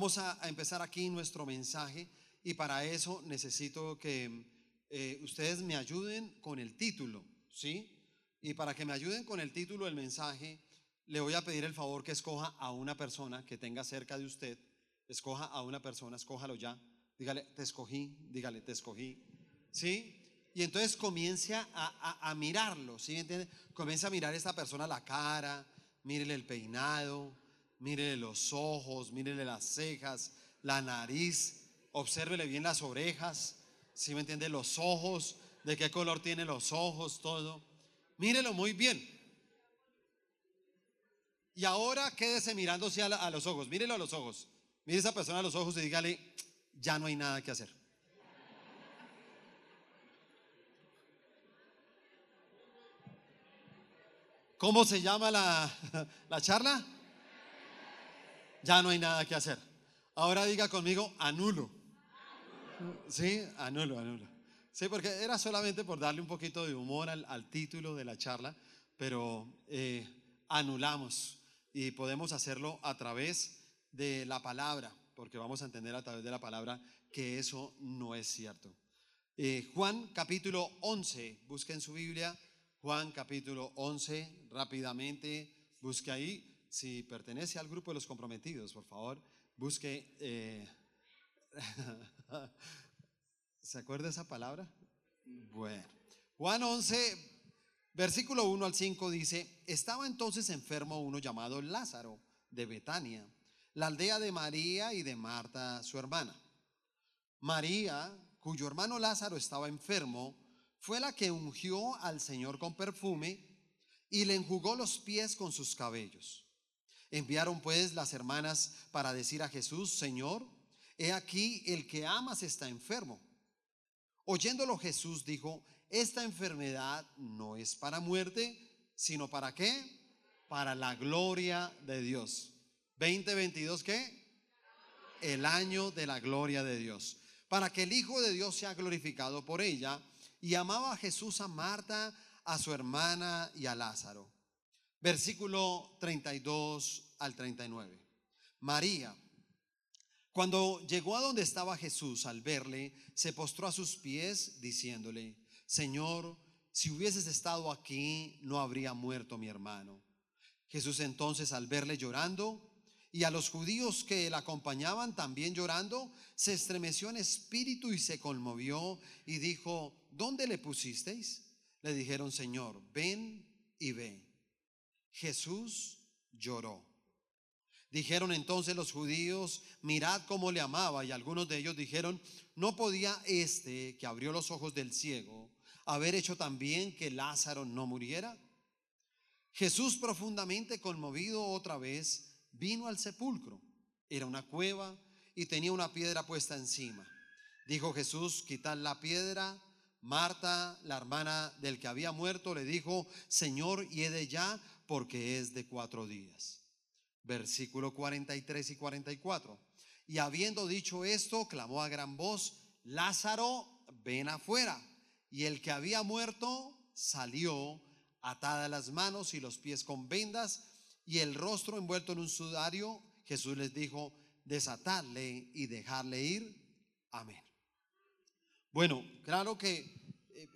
Vamos a, empezar aquí nuestro mensaje y para eso necesito que eh, ustedes me ayuden con el título, ¿sí? Y para que me ayuden con el título del mensaje, le voy a pedir el favor que escoja a una persona que tenga cerca de usted. Escoja a una persona, escójalo ya. Dígale, te escogí, dígale, te escogí. ¿Sí? Y entonces comience a, mirarlo, ¿sí entiende? Comience a mirar a esta persona la cara, mírele el peinado, mírele los ojos, mírele las cejas, la nariz, obsérvele bien las orejas, ¿sí me entiende? Los ojos, de qué color tiene los ojos, todo. Mírelo muy bien. Y ahora quédese mirándose a, a los ojos, mírelo a los ojos. Mire a esa persona a los ojos y dígale, ya no hay nada que hacer. ¿Cómo se llama la, la charla? Ya no hay nada que hacer. Ahora diga conmigo, anulo. Sí, anulo, anulo. Sí, porque era solamente por darle un poquito de humor al, título de la charla, pero eh, anulamos y podemos hacerlo a través de la palabra, porque vamos a entender a través de la palabra que eso no es cierto. Eh, Juan capítulo 11, busquen su Biblia, Juan capítulo 11, rápidamente, busque ahí, si pertenece al grupo de los comprometidos, por favor, busque... Eh, ¿Se acuerda esa palabra? Bueno, Juan 11, versículo 1 al 5 dice, estaba entonces enfermo uno llamado Lázaro de Betania, la aldea de María y de Marta, su hermana. María, cuyo hermano Lázaro estaba enfermo, fue la que ungió al Señor con perfume y le enjugó los pies con sus cabellos. Enviaron pues las hermanas para decir a Jesús, Señor, he aquí el que amas está enfermo. Oyéndolo Jesús dijo, esta enfermedad no es para muerte, sino para qué? Para la gloria de Dios. 2022, ¿qué? El año de la gloria de Dios. Para que el Hijo de Dios sea glorificado por ella y amaba a Jesús a Marta, a su hermana y a Lázaro. Versículo 32 al 39. María, cuando llegó a donde estaba Jesús, al verle, se postró a sus pies, diciéndole, Señor, si hubieses estado aquí, no habría muerto mi hermano. Jesús entonces, al verle llorando, y a los judíos que la acompañaban también llorando, se estremeció en espíritu y se conmovió y dijo, ¿dónde le pusisteis? Le dijeron, Señor, ven y ve. Jesús lloró. Dijeron entonces los judíos, mirad cómo le amaba, y algunos de ellos dijeron, no podía este que abrió los ojos del ciego haber hecho también que Lázaro no muriera. Jesús profundamente conmovido otra vez, vino al sepulcro. Era una cueva y tenía una piedra puesta encima. Dijo Jesús, quitad la piedra. Marta, la hermana del que había muerto, le dijo, Señor, de ya, porque es de cuatro días. Versículo 43 y 44. Y habiendo dicho esto, clamó a gran voz, Lázaro, ven afuera. Y el que había muerto salió, atada las manos y los pies con vendas y el rostro envuelto en un sudario, Jesús les dijo, desatarle y dejarle ir. Amén. Bueno, claro que eh,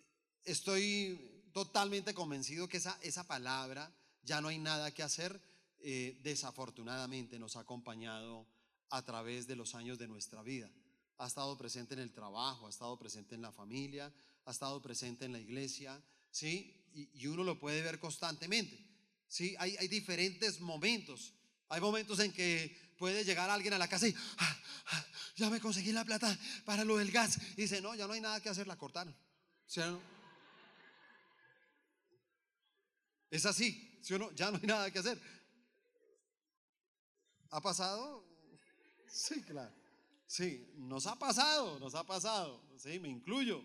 estoy totalmente convencido que esa, esa palabra, ya no hay nada que hacer, eh, desafortunadamente nos ha acompañado a través de los años de nuestra vida. Ha estado presente en el trabajo, ha estado presente en la familia, ha estado presente en la iglesia, ¿sí? y uno lo puede ver constantemente. ¿sí? Hay, diferentes momentos. Hay momentos en que puede llegar alguien a la casa y ah, ah, ya me conseguí la plata para lo del gas. Y dice, no, ya no hay nada que hacer, la cortaron. Es así, ¿sí o no? Ya no hay nada que hacer. ¿Ha pasado? Sí, claro. Sí, nos ha pasado, nos ha pasado. Sí, me incluyo.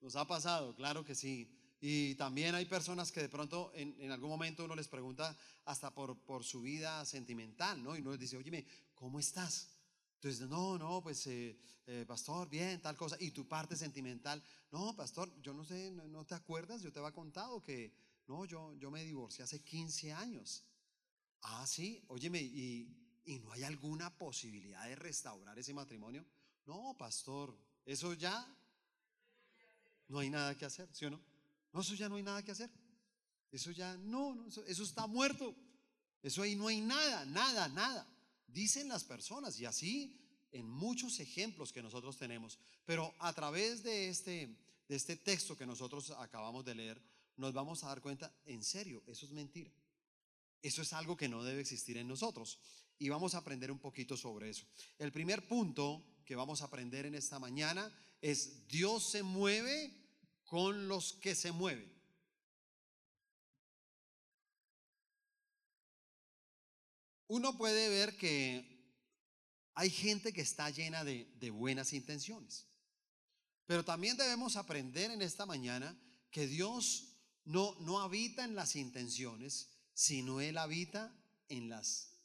Nos ha pasado, claro que sí. Y también hay personas que de pronto en, algún momento uno les pregunta hasta por, su vida sentimental, ¿no? Y uno les dice, oye, ¿cómo estás? Entonces, no, no, pues, eh, eh, pastor, bien, tal cosa. Y tu parte sentimental, no, pastor, yo no sé, no, te acuerdas, yo te había contado que, no, yo, yo me divorcié hace 15 años. Ah, sí, óyeme, y, ¿Y no hay alguna posibilidad de restaurar ese matrimonio? No, pastor, eso ya no hay nada que hacer, ¿sí o no? No, eso ya no hay nada que hacer. Eso ya, no, no eso, eso está muerto. Eso ahí no hay nada, nada, nada. Dicen las personas y así en muchos ejemplos que nosotros tenemos. Pero a través de este, de este texto que nosotros acabamos de leer, nos vamos a dar cuenta, en serio, eso es mentira. Eso es algo que no debe existir en nosotros. Y vamos a aprender un poquito sobre eso. El primer punto que vamos a aprender en esta mañana es Dios se mueve con los que se mueven. Uno puede ver que hay gente que está llena de, buenas intenciones. Pero también debemos aprender en esta mañana que Dios no, no habita en las intenciones, sino Él habita en las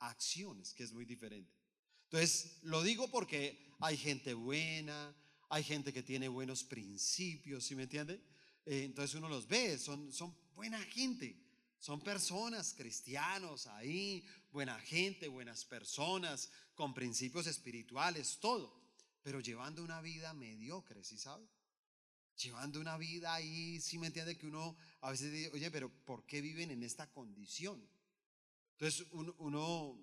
acciones, que es muy diferente. Entonces, lo digo porque hay gente buena, hay gente que tiene buenos principios, ¿sí me entiende? Eh, entonces uno los ve, son, son buena gente. Son personas, cristianos ahí, buena gente, buenas personas, con principios espirituales, todo, pero llevando una vida mediocre, ¿sí sabe? Llevando una vida ahí, ¿sí me entiende? Que uno a veces dice, oye, pero ¿por qué viven en esta condición? Entonces uno,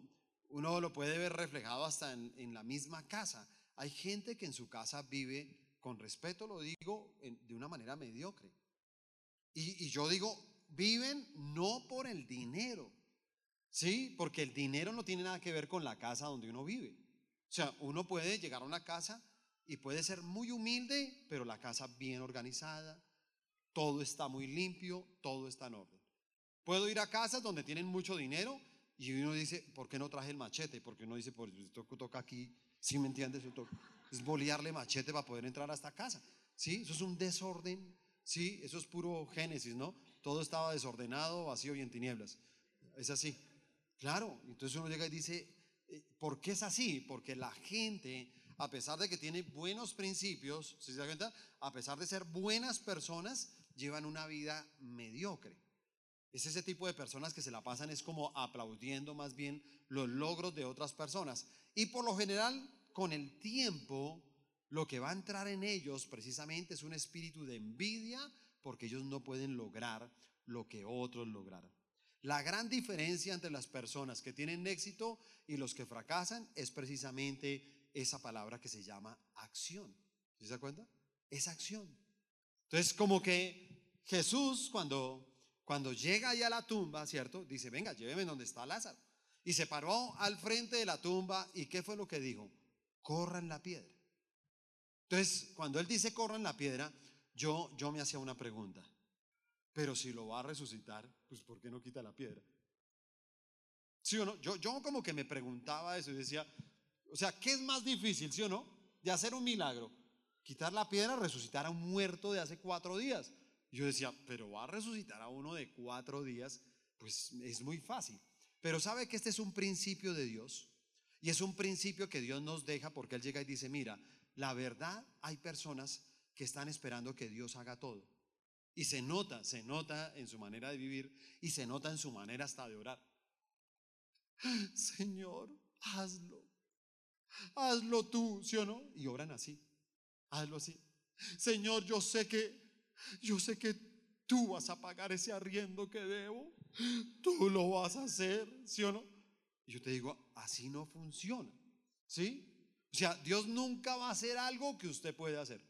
uno, lo puede ver reflejado hasta en, la misma casa. Hay gente que en su casa vive, con respeto lo digo, de una manera mediocre. Y, y yo digo, viven no por el dinero, ¿sí? Porque el dinero no tiene nada que ver con la casa donde uno vive. O sea, uno puede llegar a una casa y puede ser muy humilde, pero la casa bien organizada, todo está muy limpio, todo está en orden. Puedo ir a casas donde tienen mucho dinero y uno dice, ¿por qué no traje el machete? Porque uno dice, pues toca, aquí, ¿sí me entiendes? Es bolearle machete para poder entrar a esta casa. ¿Sí? Eso es un desorden, ¿sí? Eso es puro génesis, ¿no? todo estaba desordenado, vacío y en tinieblas. Es así. Claro, entonces uno llega y dice, eh, ¿por qué es así? Porque la gente, a pesar de que tiene buenos principios, si se da cuenta, a pesar de ser buenas personas, llevan una vida mediocre. Es ese tipo de personas que se la pasan es como aplaudiendo más bien los logros de otras personas. Y por lo general, con el tiempo, lo que va a entrar en ellos precisamente es un espíritu de envidia, porque ellos no pueden lograr lo que otros lograron. La gran diferencia entre las personas que tienen éxito y los que fracasan es precisamente esa palabra que se llama acción. ¿Se da cuenta? Es acción. Entonces, como que Jesús cuando, cuando llega ahí a la tumba, ¿cierto? Dice, venga, lléveme donde está Lázaro. Y se paró al frente de la tumba y ¿qué fue lo que dijo? Corran la piedra. Entonces, cuando él dice corran la piedra, yo, yo me hacía una pregunta. Pero si lo va a resucitar, pues ¿por qué no quita la piedra? ¿Sí o no? Yo, yo como que me preguntaba eso y decía, o sea, ¿qué es más difícil, sí o no? De hacer un milagro. Quitar la piedra, resucitar a un muerto de hace cuatro días. Yo decía, pero va a resucitar a uno de cuatro días, pues es muy fácil. Pero sabe que este es un principio de Dios. Y es un principio que Dios nos deja porque Él llega y dice, mira, la verdad hay personas que están esperando que Dios haga todo. Y se nota, se nota en su manera de vivir y se nota en su manera hasta de orar. Señor, hazlo. Hazlo tú, ¿sí o no? Y oran así. Hazlo así. Señor, yo sé que yo sé que tú vas a pagar ese arriendo que debo. Tú lo vas a hacer, ¿sí o no? Y yo te digo, así no funciona. ¿Sí? O sea, Dios nunca va a hacer algo que usted puede hacer.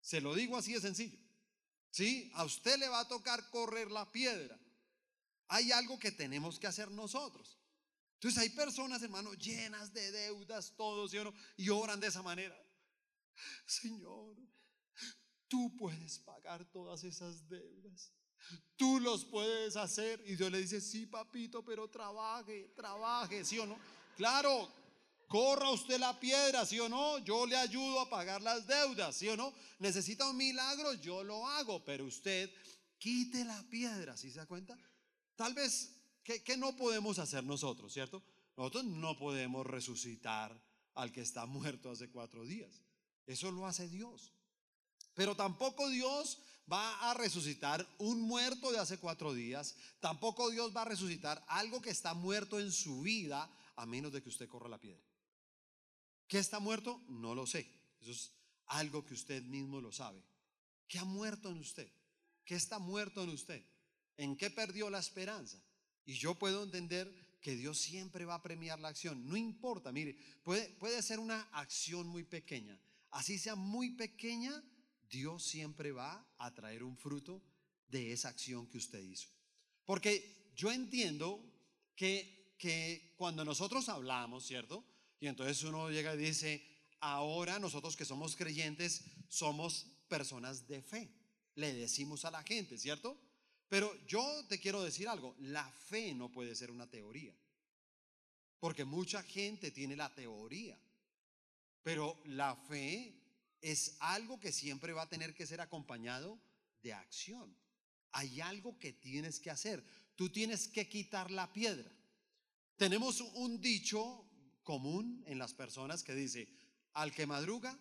Se lo digo así de sencillo. ¿Sí? A usted le va a tocar correr la piedra. Hay algo que tenemos que hacer nosotros. Entonces hay personas, hermano, llenas de deudas, todos, Y oran de esa manera. Señor, tú puedes pagar todas esas deudas. Tú los puedes hacer. Y Dios le dice, sí, papito, pero trabaje, trabaje, ¿sí o no? Claro, Corra usted la piedra, ¿sí o no? Yo le ayudo a pagar las deudas, ¿sí o no? Necesita un milagro, yo lo hago, pero usted quite la piedra, ¿sí se da cuenta? Tal vez, ¿qué, no podemos hacer nosotros, cierto? Nosotros no podemos resucitar al que está muerto hace cuatro días. Eso lo hace Dios. Pero tampoco Dios va a resucitar un muerto de hace cuatro días. Tampoco Dios va a resucitar algo que está muerto en su vida a menos de que usted corra la piedra. ¿Qué está muerto? No lo sé. Eso es algo que usted mismo lo sabe. ¿Qué ha muerto en usted? ¿Qué está muerto en usted? ¿En qué perdió la esperanza? Y yo puedo entender que Dios siempre va a premiar la acción. No importa, mire, puede, puede ser una acción muy pequeña. Así sea muy pequeña, Dios siempre va a traer un fruto de esa acción que usted hizo. Porque yo entiendo que, que cuando nosotros hablamos, ¿cierto? Y entonces uno llega y dice, ahora nosotros que somos creyentes somos personas de fe. Le decimos a la gente, ¿cierto? Pero yo te quiero decir algo, la fe no puede ser una teoría. Porque mucha gente tiene la teoría. Pero la fe es algo que siempre va a tener que ser acompañado de acción. Hay algo que tienes que hacer. Tú tienes que quitar la piedra. Tenemos un dicho común en las personas que dice, al que madruga,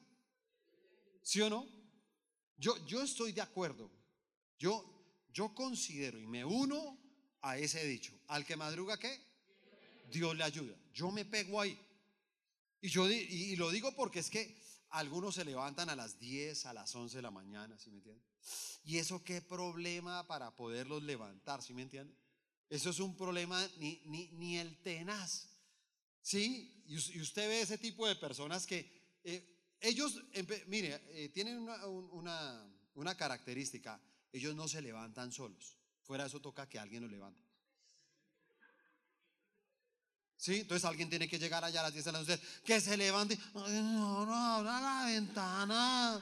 ¿sí o no? Yo, yo estoy de acuerdo. Yo, yo considero y me uno a ese dicho. Al que madruga, ¿qué? Dios le ayuda. Yo me pego ahí. Y, yo, y lo digo porque es que algunos se levantan a las 10, a las 11 de la mañana, ¿sí me entienden? ¿Y eso qué problema para poderlos levantar, ¿sí me entienden? Eso es un problema ni, ni, ni el tenaz. ¿Sí? Y, usted ve ese tipo de personas que eh, ellos, mire, eh, tienen una, una, una característica. Ellos no se levantan solos. Fuera de eso toca que alguien los levante. ¿Sí? Entonces alguien tiene que llegar allá a las 10 de la noche, que se levante. no, no, abra la ventana.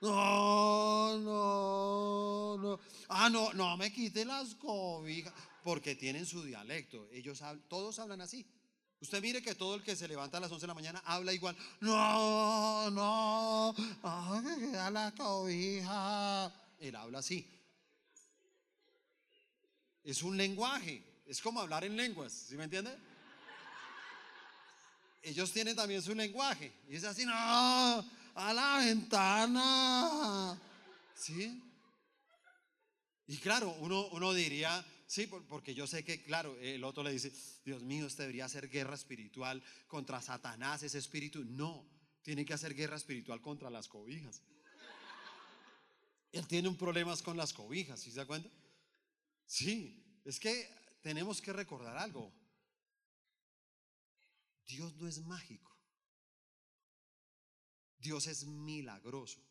No, no, no. Ah, no, no me quite las cobijas. Porque tienen su dialecto. Ellos todos hablan así. Usted mire que todo el que se levanta a las 11 de la mañana habla igual. No, no. Ay, que queda la cobija. Él habla así. Es un lenguaje. Es como hablar en lenguas. ¿Sí me entiende? Ellos tienen también su lenguaje. Y es así, no, a la ventana. ¿Sí? Y claro, uno, uno diría, sí, porque yo sé que, claro, el otro le dice, Dios mío, este debería hacer guerra espiritual contra Satanás, ese espíritu. No, tiene que hacer guerra espiritual contra las cobijas. Él tiene un problema con las cobijas, ¿sí se da cuenta? Sí, es que tenemos que recordar algo. Dios no es mágico. Dios es milagroso,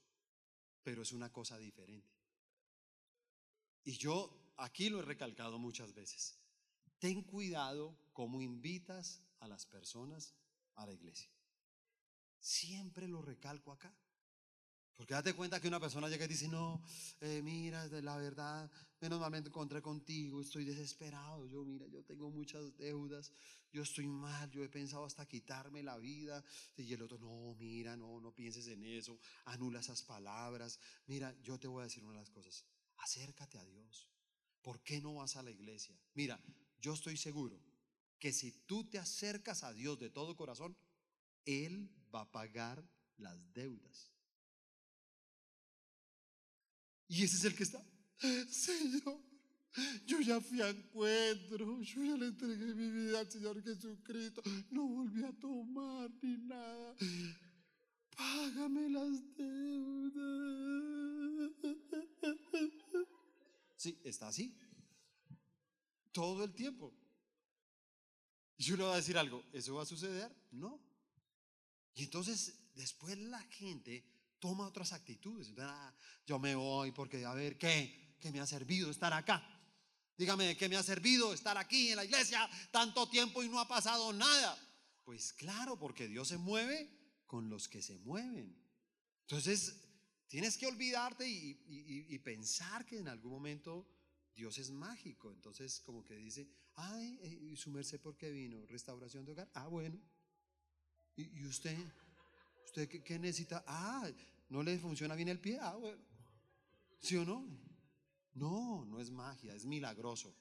pero es una cosa diferente. Y yo aquí lo he recalcado muchas veces. Ten cuidado cómo invitas a las personas a la iglesia. Siempre lo recalco acá. Porque date cuenta que una persona llega y dice, no, eh, mira, la verdad, menos mal me encontré contigo, estoy desesperado, yo mira, yo tengo muchas deudas, yo estoy mal, yo he pensado hasta quitarme la vida. Y el otro, no, mira, no, no pienses en eso, anula esas palabras. Mira, yo te voy a decir una de las cosas, acércate a Dios. ¿Por qué no vas a la iglesia? Mira, yo estoy seguro que si tú te acercas a Dios de todo corazón, Él va a pagar las deudas. Y ese es el que está, Señor, yo ya fui a encuentro, yo ya le entregué mi vida al Señor Jesucristo, no volví a tomar ni nada. Págame las deudas. Sí, está así. Todo el tiempo. Y le voy a decir algo, ¿eso va a suceder? No. Y entonces después la gente toma otras actitudes. Ah, yo me voy porque a ver qué, qué me ha servido estar acá. Dígame, ¿qué me ha servido estar aquí en la iglesia tanto tiempo y no ha pasado nada? Pues claro, porque Dios se mueve con los que se mueven. Entonces, tienes que olvidarte y, pensar que en algún momento Dios es mágico. Entonces, como que dice, ay, eh, ¿y su merced por qué vino? ¿Restauración de hogar? Ah, bueno. ¿Y, usted? ¿Usted qué, necesita? Ah, ¿no le funciona bien el pie? Ah, bueno. ¿Sí o no? No, no es magia, es milagroso.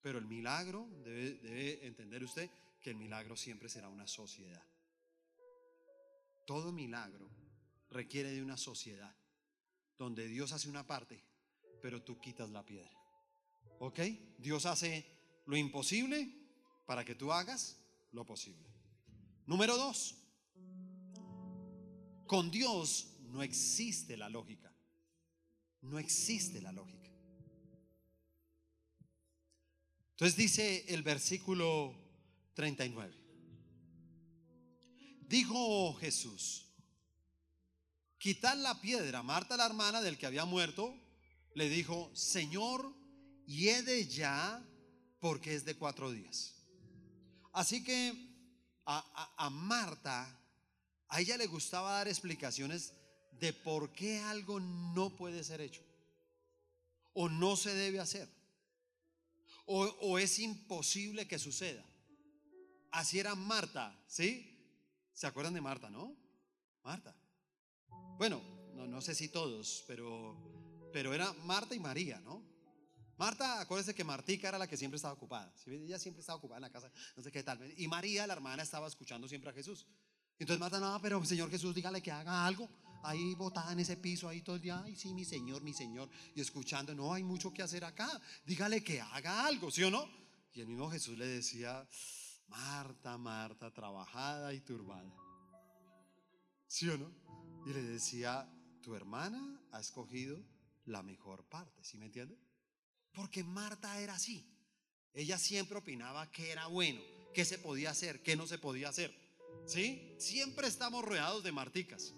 Pero el milagro, debe, entender usted que el milagro siempre será una sociedad. Todo milagro requiere de una sociedad, donde Dios hace una parte, pero tú quitas la piedra. ¿Ok? Dios hace lo imposible para que tú hagas lo posible. Número dos, con Dios no existe la lógica. No existe la lógica. Entonces dice el versículo 39. Dijo Jesús, quitad la piedra. Marta, la hermana del que había muerto, le dijo, Señor, hiede ya porque es de cuatro días. Así que a, a, Marta, a ella le gustaba dar explicaciones de por qué algo no puede ser hecho o no se debe hacer o, es imposible que suceda. Así era Marta, ¿sí? ¿Se acuerdan de Marta, no? Marta. Bueno, no, no sé si todos, pero, pero era Marta y María, ¿no? Marta, acuérdense que Martica era la que siempre estaba ocupada. Ella siempre estaba ocupada en la casa, no sé qué tal. Y María, la hermana, estaba escuchando siempre a Jesús. Entonces Marta, no, pero Señor Jesús, dígale que haga algo. Ahí botada en ese piso, ahí todo el día, ay, sí, mi Señor, mi Señor. Y escuchando, no, hay mucho que hacer acá. Dígale que haga algo, ¿sí o no? Y el mismo Jesús le decía, Marta, Marta, trabajada y turbada. ¿Sí o no? Y le decía, tu hermana ha escogido la mejor parte, ¿sí me entiende? Porque Marta era así. Ella siempre opinaba que era bueno, que se podía hacer, que no se podía hacer. ¿Sí? Siempre estamos rodeados de marticas.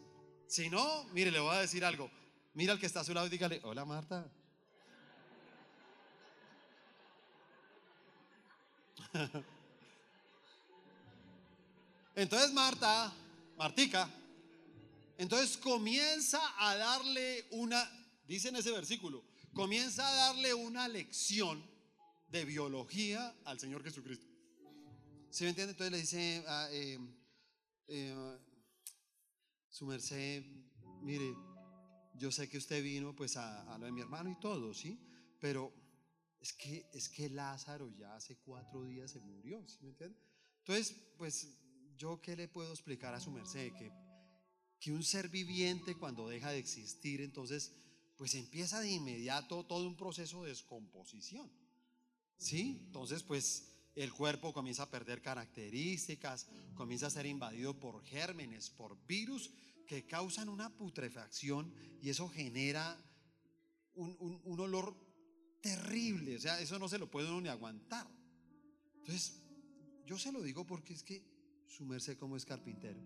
Si no, mire, le voy a decir algo. Mira al que está a su lado y dígale, hola Marta. Entonces Marta, Martica, entonces comienza a darle una, dice en ese versículo, comienza a darle una lección de biología al Señor Jesucristo. ¿Sí me entiende? Entonces le dice, ah, eh, eh, su merced, mire, yo sé que usted vino pues a, lo de mi hermano y todo, ¿sí? Pero es que, es que Lázaro ya hace cuatro días se murió, ¿sí me entiende? Entonces, pues yo qué le puedo explicar a su merced que, que un ser viviente cuando deja de existir, entonces pues empieza de inmediato todo un proceso de descomposición. ¿Sí? Entonces pues el cuerpo comienza a perder características, comienza a ser invadido por gérmenes, por virus que causan una putrefacción y eso genera un, un, olor terrible, o sea, eso no se lo puede ni aguantar. Entonces, yo se lo digo porque es que su merced como es carpintero.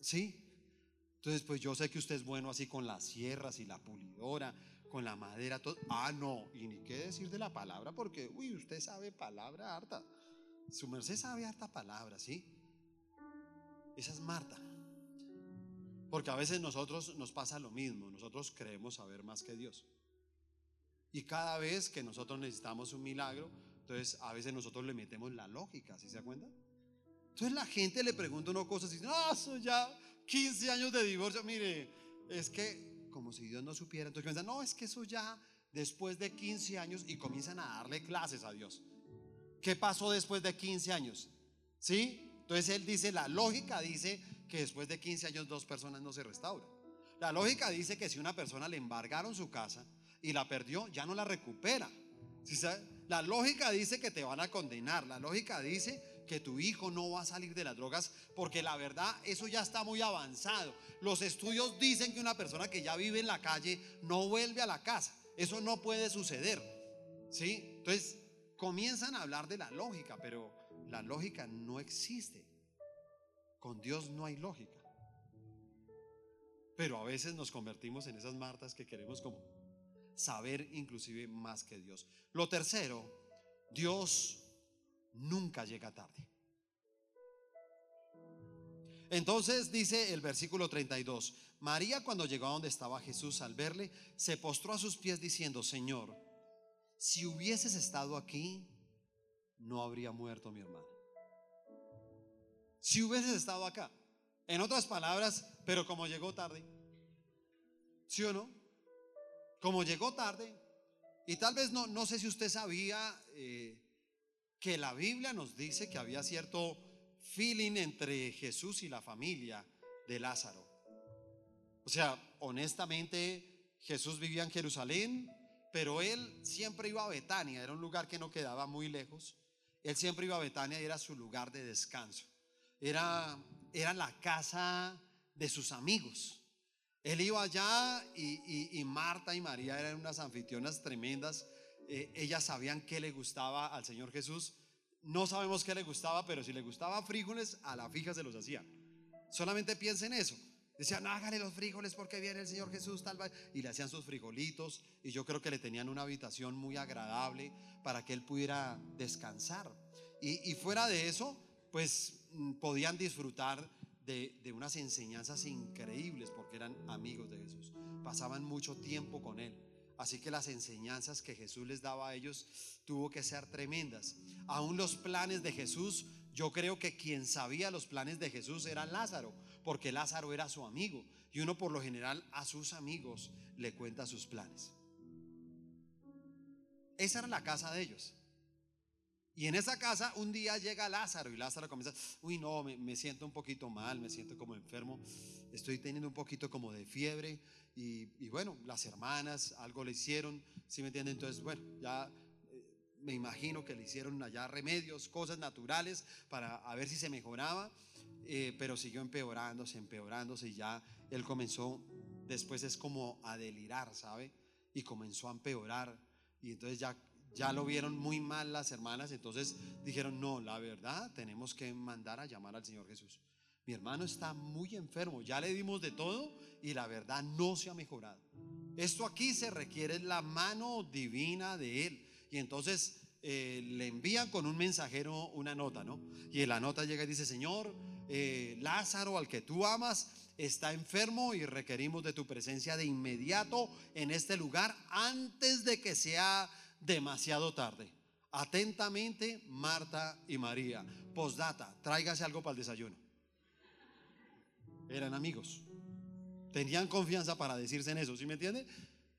¿Sí? Entonces, pues yo sé que usted es bueno así con las sierras y la pulidora, con la madera, todo. Ah, no, y ni qué decir de la palabra, porque, uy, usted sabe palabra harta. Su merced sabe harta palabra, ¿sí? Esa es Marta. Porque a veces nosotros nos pasa lo mismo, nosotros creemos saber más que Dios. Y cada vez que nosotros necesitamos un milagro, entonces, a veces nosotros le metemos la lógica, ¿sí se cuenta? Entonces la gente le pregunta una cosa y dice, no, eso ya 15 años de divorcio, mire, es que como si Dios no supiera, entonces piensan, no, es que eso ya después de 15 años y comienzan a darle clases a Dios. ¿Qué pasó después de 15 años? ¿Sí? Entonces él dice, la lógica dice que después de 15 años dos personas no se restauran. La lógica dice que si una persona le embargaron su casa y la perdió, ya no la recupera. ¿Sí sabe? La lógica dice que te van a condenar. La lógica dice que tu hijo no va a salir de las drogas porque la verdad eso ya está muy avanzado. Los estudios dicen que una persona que ya vive en la calle no vuelve a la casa. Eso no puede suceder. ¿Sí? Entonces comienzan a hablar de la lógica, pero la lógica no existe. Con Dios no hay lógica. Pero a veces nos convertimos en esas martas que queremos como saber inclusive más que Dios. Lo tercero, Dios nunca llega tarde. Entonces dice el versículo 32, María cuando llegó a donde estaba Jesús al verle, se postró a sus pies diciendo, Señor, si hubieses estado aquí, no habría muerto mi hermano. Si hubieses estado acá. En otras palabras, pero como llegó tarde. ¿Sí o no? como llegó tarde, y tal vez no, no sé si usted sabía eh, que la Biblia nos dice que había cierto feeling entre Jesús y la familia de Lázaro. O sea, honestamente, Jesús vivía en Jerusalén, pero él siempre iba a Betania, era un lugar que no quedaba muy lejos. Él siempre iba a Betania y era su lugar de descanso. Era, era la casa de sus amigos. Él iba allá y, Marta y María eran unas anfitrionas tremendas. Eh, ellas sabían qué le gustaba al Señor Jesús. No sabemos qué le gustaba, pero si le gustaba frijoles, a la fija se los hacían. Solamente piensen eso. Decían, hágale los frijoles porque viene el Señor Jesús, tal vez. Y le hacían sus frijolitos. Y yo creo que le tenían una habitación muy agradable para que él pudiera descansar. Y, fuera de eso, pues mm, podían disfrutar de, de, unas enseñanzas increíbles porque eran amigos de Jesús. Pasaban mucho tiempo con él. Así que las enseñanzas que Jesús les daba a ellos tuvo que ser tremendas. Aún los planes de Jesús, yo creo que quien sabía los planes de Jesús era Lázaro porque Lázaro era su amigo y uno por lo general a sus amigos le cuenta sus planes. Esa era la casa de ellos. Y en esa casa un día llega Lázaro y Lázaro comienza, uy no, me, siento un poquito mal, me siento como enfermo, estoy teniendo un poquito como de fiebre y, bueno, las hermanas algo le hicieron, ¿sí me entienden? Entonces, bueno, ya eh, me imagino que le hicieron allá remedios, cosas naturales para a ver si se mejoraba eh, pero siguió empeorándose, empeorándose y ya él comenzó, después es como a delirar, ¿sabe? Y comenzó a empeorar y entonces ya, ya lo vieron muy mal las hermanas, entonces dijeron, no, la verdad, tenemos que mandar a llamar al Señor Jesús. Mi hermano está muy enfermo, ya le dimos de todo y la verdad no se ha mejorado. Esto aquí se requiere la mano divina de Él. Y entonces eh, le envían con un mensajero una nota, ¿no? Y en la nota llega y dice, Señor, eh, Lázaro, al que tú amas, está enfermo y requerimos de tu presencia de inmediato en este lugar antes de que sea demasiado tarde. Atentamente, Marta y María. Postdata, tráigase algo para el desayuno. Eran amigos. Tenían confianza para decirse en eso, ¿sí me entiende?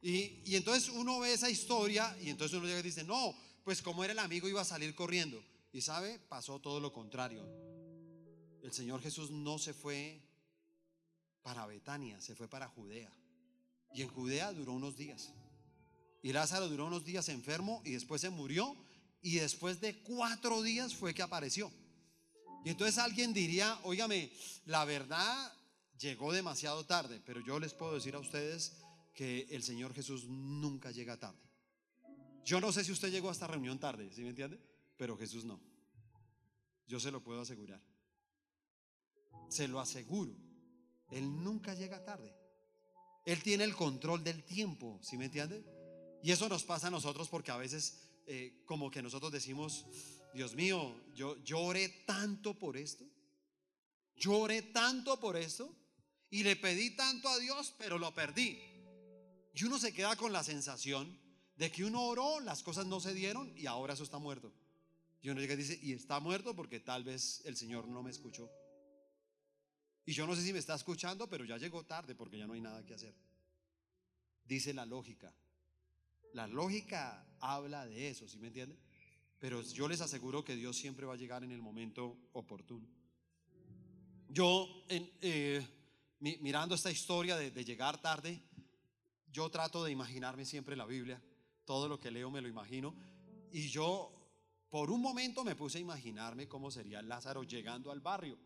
Y, y entonces uno ve esa historia y entonces uno llega y dice, no, pues como era el amigo iba a salir corriendo. Y sabe, pasó todo lo contrario el Señor Jesús no se fue para Betania, se fue para Judea. Y en Judea duró unos días. Y Lázaro duró unos días enfermo y después se murió. Y después de cuatro días fue que apareció. Y entonces alguien diría, óigame, la verdad llegó demasiado tarde, pero yo les puedo decir a ustedes que el Señor Jesús nunca llega tarde. Yo no sé si usted llegó a esta reunión tarde, ¿sí me entiende? Pero Jesús no. Yo se lo puedo asegurar. Se lo aseguro. Él nunca llega tarde. Él tiene el control del tiempo, ¿sí me entiende? Y eso nos pasa a nosotros porque a veces eh, como que nosotros decimos, Dios mío, yo lloré tanto por esto, lloré tanto por esto y le pedí tanto a Dios, pero lo perdí. Y uno se queda con la sensación de que uno oró, las cosas no se dieron y ahora eso está muerto. Y uno llega y dice, y está muerto porque tal vez el Señor no me escuchó. Y yo no sé si me está escuchando, pero ya llegó tarde porque ya no hay nada que hacer. Dice la lógica. La lógica habla de eso, ¿sí me entiende? Pero yo les aseguro que Dios siempre va a llegar en el momento oportuno. Yo, eh, mirando esta historia de, llegar tarde, yo trato de imaginarme siempre la Biblia. Todo lo que leo me lo imagino. Y yo, por un momento, me puse a imaginarme cómo sería Lázaro llegando al barrio.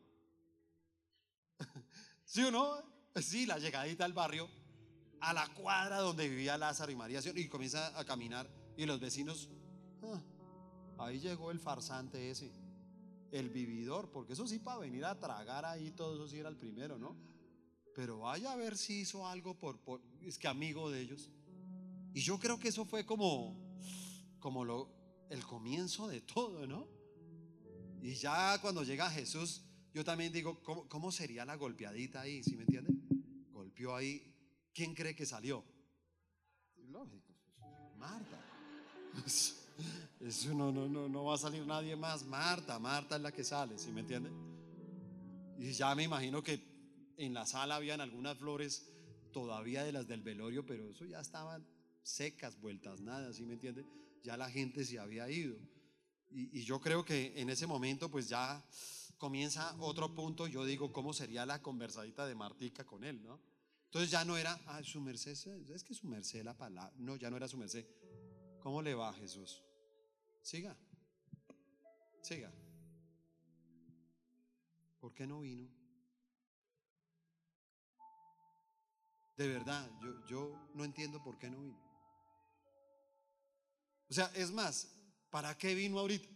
¿Sí o no? Sí, la llegadita al barrio, a la cuadra donde vivía Lázaro y María, y comienza a caminar, y los vecinos, ah, ahí llegó el farsante ese, el vividor, porque eso sí, para venir a tragar ahí, todo eso sí era el primero, ¿no? Pero vaya a ver si hizo algo por, por es que amigo de ellos. Y yo creo que eso fue como, como lo, el comienzo de todo, ¿no? Y ya cuando llega Jesús, yo también digo, ¿cómo, sería la golpeadita ahí? ¿Sí me entiende? Golpeó ahí. ¿Quién cree que salió? Lógico, Marta. Eso no, no, no, no va a salir nadie más. Marta, Marta es la que sale, ¿sí me entiende? Y ya me imagino que en la sala habían algunas flores todavía de las del velorio, pero eso ya estaban secas, vueltas, nada, ¿sí me entiende? Ya la gente se había ido. Y, yo creo que en ese momento, pues ya comienza otro punto, yo digo, ¿cómo sería la conversadita de Martica con él, no? Entonces ya no era, ah, su merced, es que su merced la palabra, no, ya no era su merced. ¿Cómo le va Jesús? Siga. Siga. ¿Por qué no vino? De verdad, yo, no entiendo por qué no vino. O sea, es más, ¿para qué vino ahorita?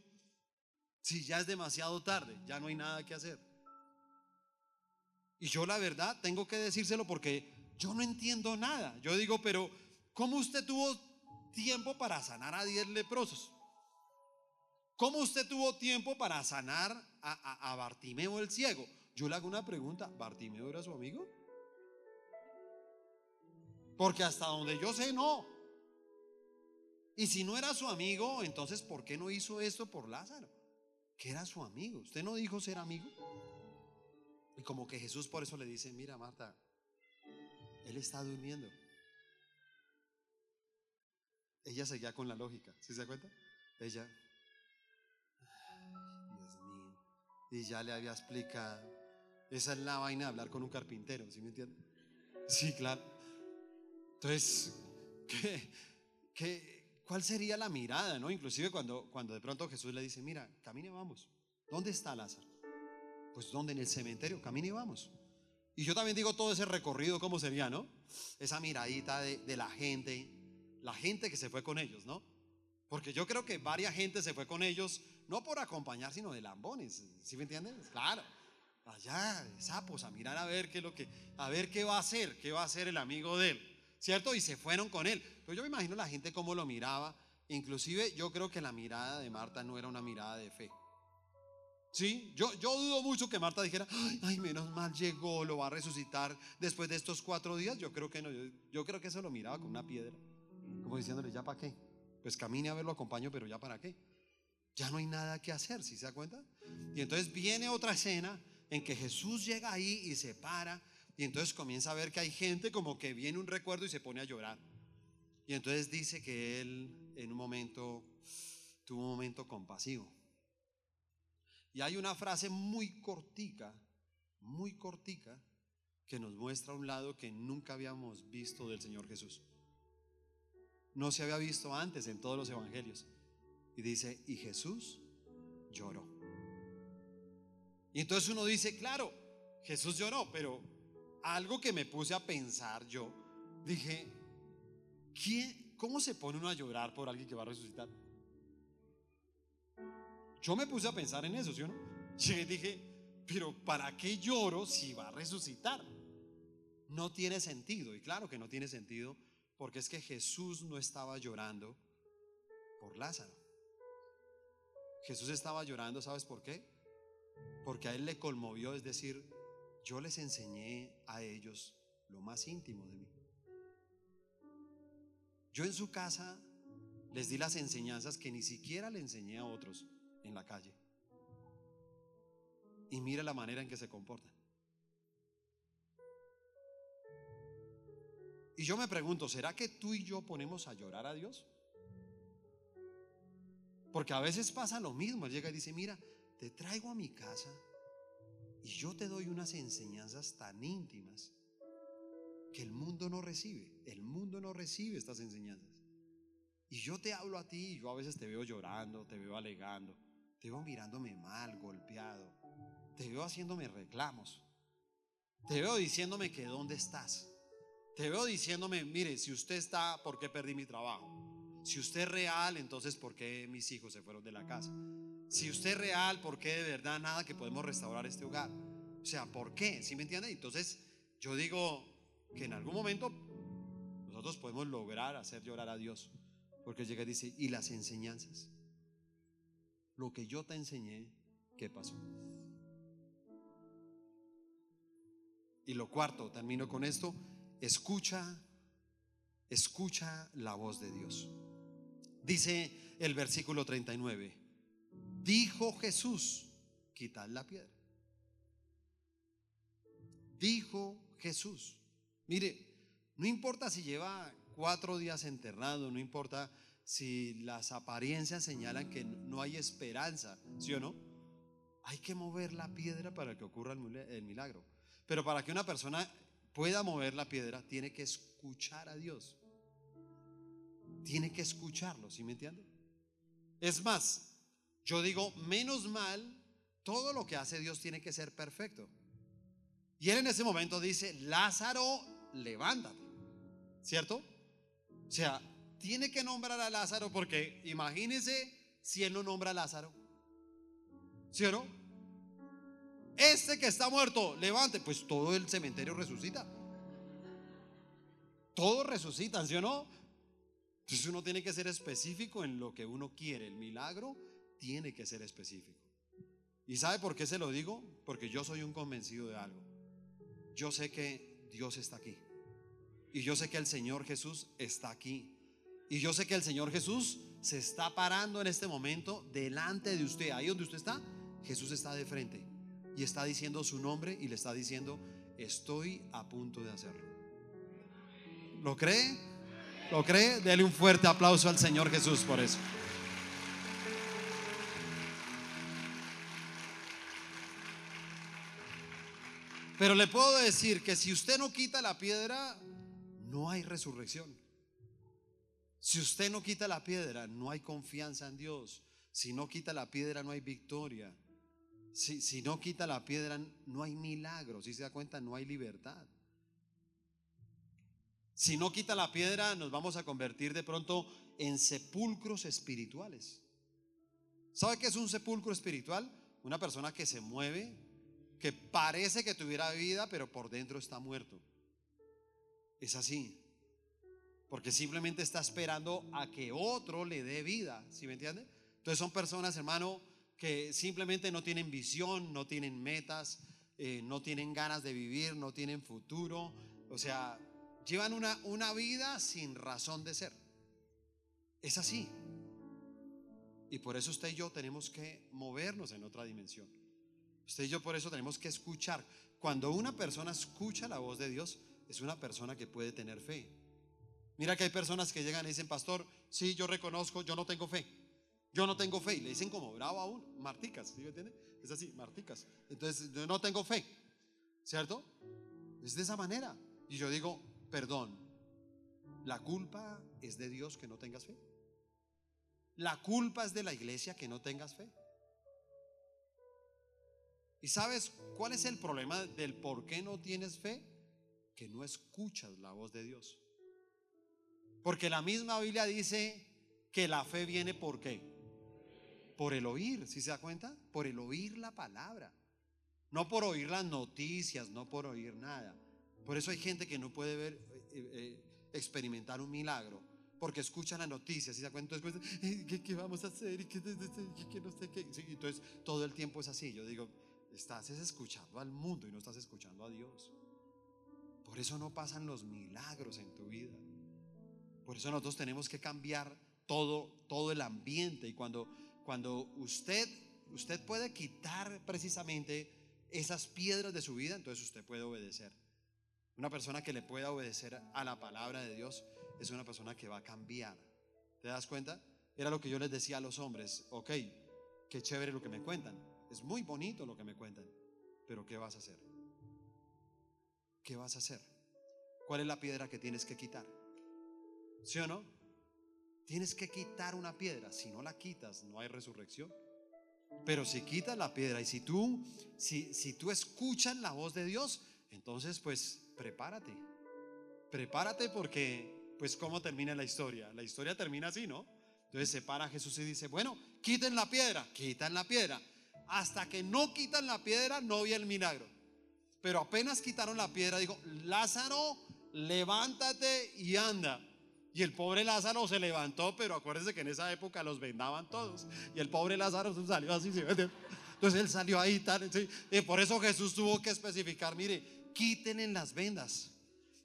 Si ya es demasiado tarde, ya no hay nada que hacer. Y yo la verdad tengo que decírselo porque yo no entiendo nada. Yo digo, pero ¿cómo usted tuvo tiempo para sanar a 10 leprosos? ¿Cómo usted tuvo tiempo para sanar a, a, Bartimeo el ciego? Yo le hago una pregunta, ¿Bartimeo era su amigo? Porque hasta donde yo sé, no. Y si no era su amigo, entonces ¿por qué no hizo esto por Lázaro? Que era su amigo. ¿Usted no dijo ser amigo? Y como que Jesús por eso le dice, mira Marta, él está durmiendo. Ella seguía con la lógica, ¿sí se da cuenta? Ella, Dios mío, y ya le había explicado. Esa es la vaina de hablar con un carpintero, ¿sí me entiende? Sí, claro. Entonces, ¿qué, qué, cuál sería la mirada, no? Inclusive cuando, cuando de pronto Jesús le dice, mira, camine, vamos. ¿Dónde está Lázaro? Pues ¿dónde? En el cementerio, camine vamos. Y yo también digo todo ese recorrido, ¿cómo sería, no? Esa miradita de, la gente, la gente que se fue con ellos, ¿no? Porque yo creo que varias gente se fue con ellos, no por acompañar, sino de lambones, ¿sí me entiendes? Claro, allá, sapos, a mirar a ver qué lo que, a ver qué va a hacer, qué va a hacer el amigo de él, ¿cierto? Y se fueron con él. Pero yo me imagino la gente cómo lo miraba, inclusive yo creo que la mirada de Marta no era una mirada de fe. Sí, yo, yo dudo mucho que Marta dijera, ay, menos mal llegó, lo va a resucitar después de estos cuatro días. Yo creo que no, yo, creo que eso lo miraba con una piedra, como diciéndole, ¿ya para qué? Pues camine a verlo, acompaño, pero ¿ya para qué? Ya no hay nada que hacer, ¿sí se da cuenta? Y entonces viene otra escena en que Jesús llega ahí y se para, y entonces comienza a ver que hay gente como que viene un recuerdo y se pone a llorar. Y entonces dice que él en un momento tuvo un momento compasivo. Y hay una frase muy cortica, muy cortica, que nos muestra un lado que nunca habíamos visto del Señor Jesús. No se había visto antes en todos los evangelios. Y dice, y Jesús lloró. Y entonces uno dice, claro, Jesús lloró, pero algo que me puse a pensar yo, dije, ¿quién, ¿cómo se pone uno a llorar por alguien que va a resucitar? Yo me puse a pensar en eso, ¿sí o no? Yo dije, pero ¿para qué lloro si va a resucitar? No tiene sentido. Y claro que no tiene sentido porque es que Jesús no estaba llorando por Lázaro. Jesús estaba llorando, ¿sabes por qué? Porque a él le conmovió, es decir, yo les enseñé a ellos lo más íntimo de mí. Yo en su casa les di las enseñanzas que ni siquiera le enseñé a otros en la calle. Y mira la manera en que se comportan. Y yo me pregunto, ¿será que tú y yo ponemos a llorar a Dios? Porque a veces pasa lo mismo. Él llega y dice, mira, te traigo a mi casa y yo te doy unas enseñanzas tan íntimas que el mundo no recibe. El mundo no recibe estas enseñanzas. Y yo te hablo a ti yo a veces te veo llorando, te veo alegando. Te veo mirándome mal, golpeado. Te veo haciéndome reclamos. Te veo diciéndome que dónde estás. Te veo diciéndome, mire, si usted está, ¿por qué perdí mi trabajo? Si usted es real, entonces ¿por qué mis hijos se fueron de la casa? Si usted es real, ¿por qué de verdad nada que podemos restaurar este hogar? O sea, ¿por qué? ¿Sí me entiende? Entonces, yo digo que en algún momento nosotros podemos lograr hacer llorar a Dios. Porque llega y dice, ¿y las enseñanzas? lo que yo te enseñé, ¿qué pasó? Y lo cuarto, termino con esto, escucha, escucha la voz de Dios. Dice el versículo 39, dijo Jesús, quitad la piedra. Dijo Jesús, mire, no importa si lleva cuatro días enterrado, no importa si las apariencias señalan que no hay esperanza, ¿sí o no? Hay que mover la piedra para que ocurra el milagro. Pero para que una persona pueda mover la piedra, tiene que escuchar a Dios. Tiene que escucharlo, ¿sí me entiende? Es más, yo digo, menos mal, todo lo que hace Dios tiene que ser perfecto. Y él en ese momento dice, Lázaro, levántate. ¿Cierto? O sea, tiene que nombrar a Lázaro porque imagínese si él no nombra a Lázaro. ¿Sí o no? Este que está muerto, levante. Pues todo el cementerio resucita. Todos resucitan, ¿sí o no? Entonces uno tiene que ser específico en lo que uno quiere. El milagro tiene que ser específico. ¿Y sabe por qué se lo digo? Porque yo soy un convencido de algo. Yo sé que Dios está aquí. Y yo sé que el Señor Jesús está aquí. Y yo sé que el Señor Jesús se está parando en este momento delante de usted. Ahí donde usted está, Jesús está de frente. Y está diciendo su nombre y le está diciendo, estoy a punto de hacerlo. ¿Lo cree? ¿Lo cree? Dele un fuerte aplauso al Señor Jesús por eso. Pero le puedo decir que si usted no quita la piedra, no hay resurrección. Si usted no quita la piedra, no hay confianza en Dios. Si no quita la piedra, no hay victoria. Si, si no quita la piedra, no hay milagro. Si se da cuenta, no hay libertad. Si no quita la piedra, nos vamos a convertir de pronto en sepulcros espirituales. ¿Sabe qué es un sepulcro espiritual? Una persona que se mueve, que parece que tuviera vida, pero por dentro está muerto. Es así. Porque simplemente está esperando a que otro le dé vida. ¿Sí me entiende? Entonces son personas, hermano, que simplemente no tienen visión, no tienen metas, eh, no tienen ganas de vivir, no tienen futuro. O sea, llevan una, una vida sin razón de ser. Es así. Y por eso usted y yo tenemos que movernos en otra dimensión. Usted y yo por eso tenemos que escuchar. Cuando una persona escucha la voz de Dios, es una persona que puede tener fe. Mira que hay personas que llegan y dicen, pastor, sí, yo reconozco, yo no tengo fe. Yo no tengo fe. Y le dicen como bravo aún, marticas, ¿sí me entiende? Es así, marticas. Entonces, yo no tengo fe. ¿Cierto? Es de esa manera. Y yo digo, perdón, ¿la culpa es de Dios que no tengas fe? ¿La culpa es de la iglesia que no tengas fe? ¿Y sabes cuál es el problema del por qué no tienes fe? Que no escuchas la voz de Dios. Porque la misma Biblia dice que la fe viene por qué? Por el oír, ¿sí se da cuenta? Por el oír la palabra. No por oír las noticias, no por oír nada. Por eso hay gente que no puede ver, eh, eh, experimentar un milagro, porque escuchan las noticias y se cuenta después, ¿qué, ¿qué, vamos a hacer? ¿Y qué, no sé qué? entonces todo el tiempo es así. Yo digo, estás escuchando al mundo y no estás escuchando a Dios. Por eso no pasan los milagros en tu vida. Por eso nosotros tenemos que cambiar todo, todo el ambiente. Y cuando, cuando usted, usted puede quitar precisamente esas piedras de su vida, entonces usted puede obedecer. Una persona que le pueda obedecer a la palabra de Dios es una persona que va a cambiar. ¿Te das cuenta? Era lo que yo les decía a los hombres. Ok, qué chévere lo que me cuentan. Es muy bonito lo que me cuentan. Pero ¿qué vas a hacer? ¿Qué vas a hacer? ¿Cuál es la piedra que tienes que quitar? ¿Sí o no? Tienes que quitar una piedra. Si no la quitas, no hay resurrección. Pero si quitas la piedra y si tú, si, si tú escuchas la voz de Dios, entonces pues prepárate. Prepárate porque, pues, ¿cómo termina la historia? La historia termina así, ¿no? Entonces se para Jesús y dice, bueno, quiten la piedra, quitan la piedra. Hasta que no quitan la piedra, no había el milagro. Pero apenas quitaron la piedra, dijo, Lázaro, levántate y anda. Y el pobre Lázaro se levantó, pero acuérdense que en esa época los vendaban todos. Y el pobre Lázaro salió así. Entonces él salió ahí. Tal, por eso Jesús tuvo que especificar, mire, quiten en las vendas,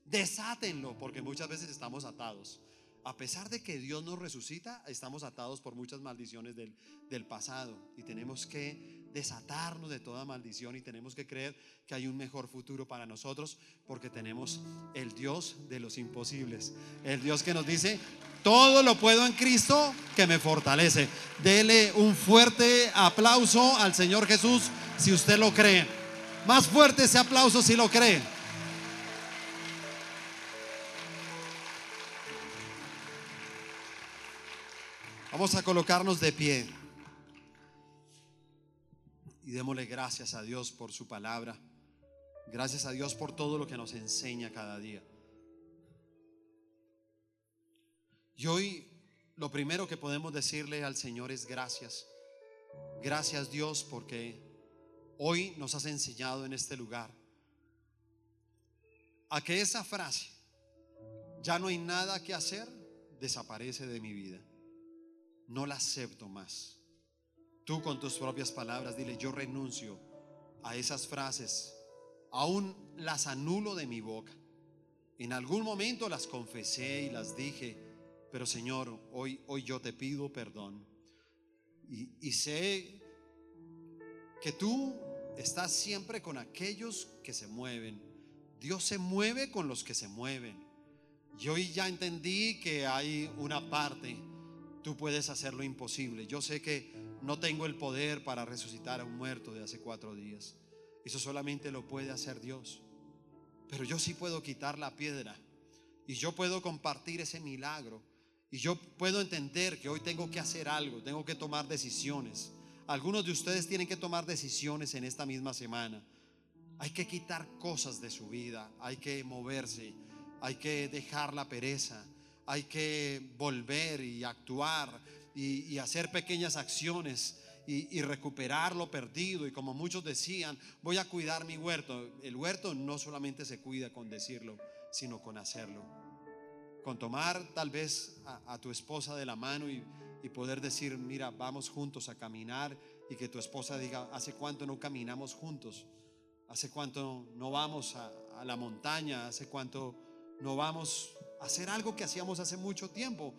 desátenlo, porque muchas veces estamos atados. A pesar de que Dios nos resucita, estamos atados por muchas maldiciones del, del pasado y tenemos que desatarnos de toda maldición y tenemos que creer que hay un mejor futuro para nosotros porque tenemos el Dios de los imposibles. El Dios que nos dice, todo lo puedo en Cristo que me fortalece. Dele un fuerte aplauso al Señor Jesús si usted lo cree. Más fuerte ese aplauso si lo cree. Vamos a colocarnos de pie. y démosle gracias a Dios por su palabra. Gracias a Dios por todo lo que nos enseña cada día. Y hoy lo primero que podemos decirle al Señor es gracias. Gracias Dios porque hoy nos has enseñado en este lugar a que esa frase, ya no hay nada que hacer, desaparece de mi vida. No la acepto más. Tú con tus propias palabras dile, yo renuncio a esas frases, aún las anulo de mi boca. En algún momento las confesé y las dije, pero Señor, hoy, hoy yo te pido perdón. Y, y sé que tú estás siempre con aquellos que se mueven. Dios se mueve con los que se mueven. Y hoy ya entendí que hay una parte, tú puedes hacer lo imposible. Yo sé que no tengo el poder para resucitar a un muerto de hace cuatro días. Eso solamente lo puede hacer Dios. Pero yo sí puedo quitar la piedra y yo puedo compartir ese milagro. Y yo puedo entender que hoy tengo que hacer algo, tengo que tomar decisiones. Algunos de ustedes tienen que tomar decisiones en esta misma semana. Hay que quitar cosas de su vida, hay que moverse, hay que dejar la pereza, hay que volver y actuar y, hacer pequeñas acciones y, recuperar lo perdido. Y como muchos decían, voy a cuidar mi huerto. El huerto no solamente se cuida con decirlo, sino con hacerlo. Con tomar tal vez a, tu esposa de la mano y, poder decir, mira, vamos juntos a caminar y que tu esposa diga, ¿hace cuánto no caminamos juntos? ¿Hace cuánto no vamos a, a la montaña? ¿Hace cuánto no vamos hacer algo que hacíamos hace mucho tiempo?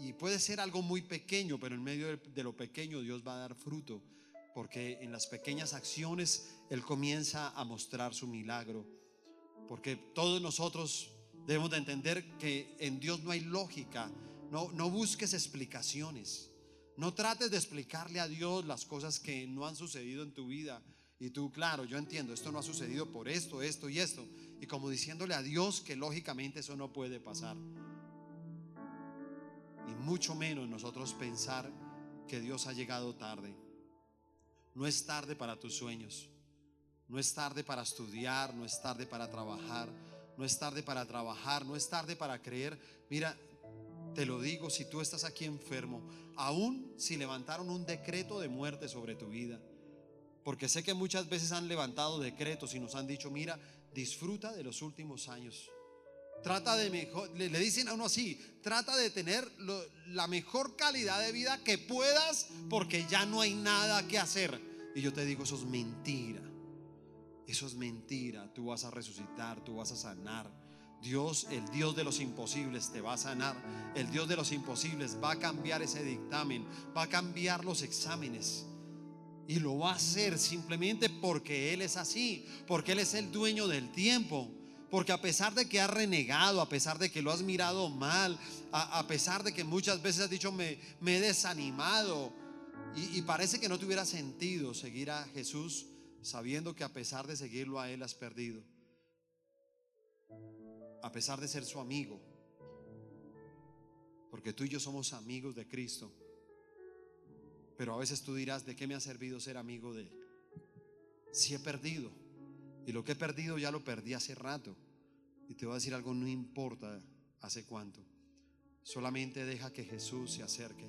y puede ser algo muy pequeño, pero en medio de lo pequeño Dios va a dar fruto, porque en las pequeñas acciones Él comienza a mostrar su milagro, porque todos nosotros debemos de entender que en Dios no hay lógica, no, no busques explicaciones, no trates de explicarle a Dios las cosas que no han sucedido en tu vida. Y tú, claro, yo entiendo, esto no ha sucedido por esto, esto y esto. Y como diciéndole a Dios que lógicamente eso no puede pasar y mucho menos nosotros pensar que Dios ha llegado tarde. No es tarde para tus sueños, no es tarde para estudiar, no es tarde para trabajar, no es tarde para trabajar, no es tarde para creer. Mira, te lo digo, si tú estás aquí enfermo, aún si levantaron un decreto de muerte sobre tu vida, porque sé que muchas veces han levantado decretos y nos han dicho, mira, disfruta de los últimos años. Trata de mejor, le, dicen a uno así, trata de tener la mejor calidad de vida que puedas porque ya no hay nada que hacer. Y yo te digo, eso es mentira. Eso es mentira. Tú vas a resucitar, tú vas a sanar. Dios, el Dios de los imposibles, te va a sanar. El Dios de los imposibles va a cambiar ese dictamen, va a cambiar los exámenes. Y lo va a hacer simplemente porque Él es así, porque Él es el dueño del tiempo. Porque a pesar de que has renegado, a pesar de que lo has mirado mal, a, pesar de que muchas veces has dicho me, he desanimado y, y parece que no te hubiera sentido seguir a Jesús sabiendo que a pesar de seguirlo a Él has perdido. A pesar de ser su amigo. Porque tú y yo somos amigos de Cristo. Pero a veces tú dirás, ¿de qué me ha servido ser amigo de Él? Si he perdido. Y lo que he perdido ya lo perdí hace rato. Y te voy a decir algo, no importa hace cuánto. Solamente deja que Jesús se acerque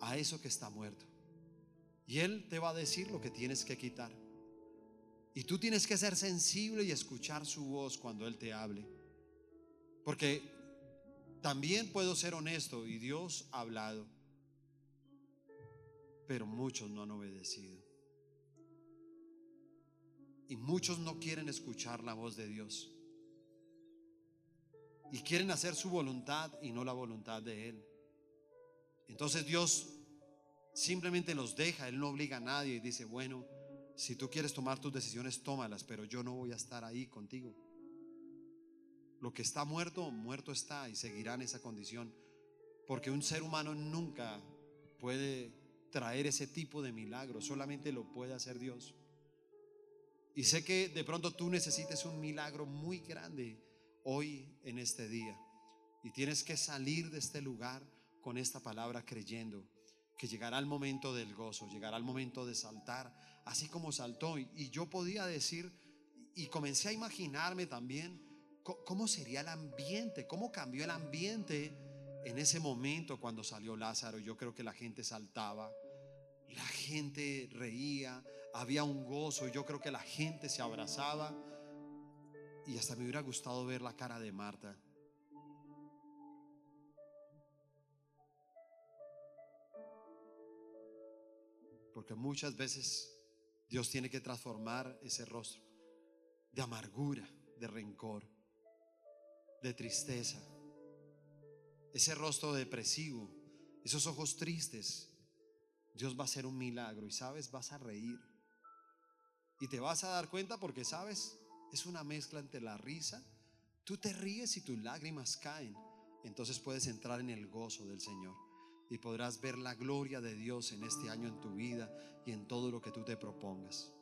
a eso que está muerto. Y Él te va a decir lo que tienes que quitar. Y tú tienes que ser sensible y escuchar su voz cuando Él te hable. Porque también puedo ser honesto y Dios ha hablado. Pero muchos no han obedecido. Y muchos no quieren escuchar la voz de Dios. Y quieren hacer su voluntad y no la voluntad de Él. Entonces Dios simplemente los deja, Él no obliga a nadie y dice, bueno, si tú quieres tomar tus decisiones, tómalas, pero yo no voy a estar ahí contigo. Lo que está muerto, muerto está y seguirá en esa condición. Porque un ser humano nunca puede traer ese tipo de milagro, solamente lo puede hacer Dios. Y sé que de pronto tú necesites un milagro muy grande hoy en este día. Y tienes que salir de este lugar con esta palabra creyendo que llegará el momento del gozo, llegará el momento de saltar así como saltó. Y yo podía decir, y comencé a imaginarme también cómo sería el ambiente, cómo cambió el ambiente en ese momento cuando salió Lázaro. Yo creo que la gente saltaba, la gente reía, había un gozo, yo creo que la gente se abrazaba. Y hasta me hubiera gustado ver la cara de Marta. Porque muchas veces Dios tiene que transformar ese rostro de amargura, de rencor, de tristeza, ese rostro depresivo, esos ojos tristes. Dios va a hacer un milagro y sabes, vas a reír. Y te vas a dar cuenta porque sabes, es una mezcla entre la risa, tú te ríes y tus lágrimas caen. Entonces puedes entrar en el gozo del Señor y podrás ver la gloria de Dios en este año en tu vida y en todo lo que tú te propongas.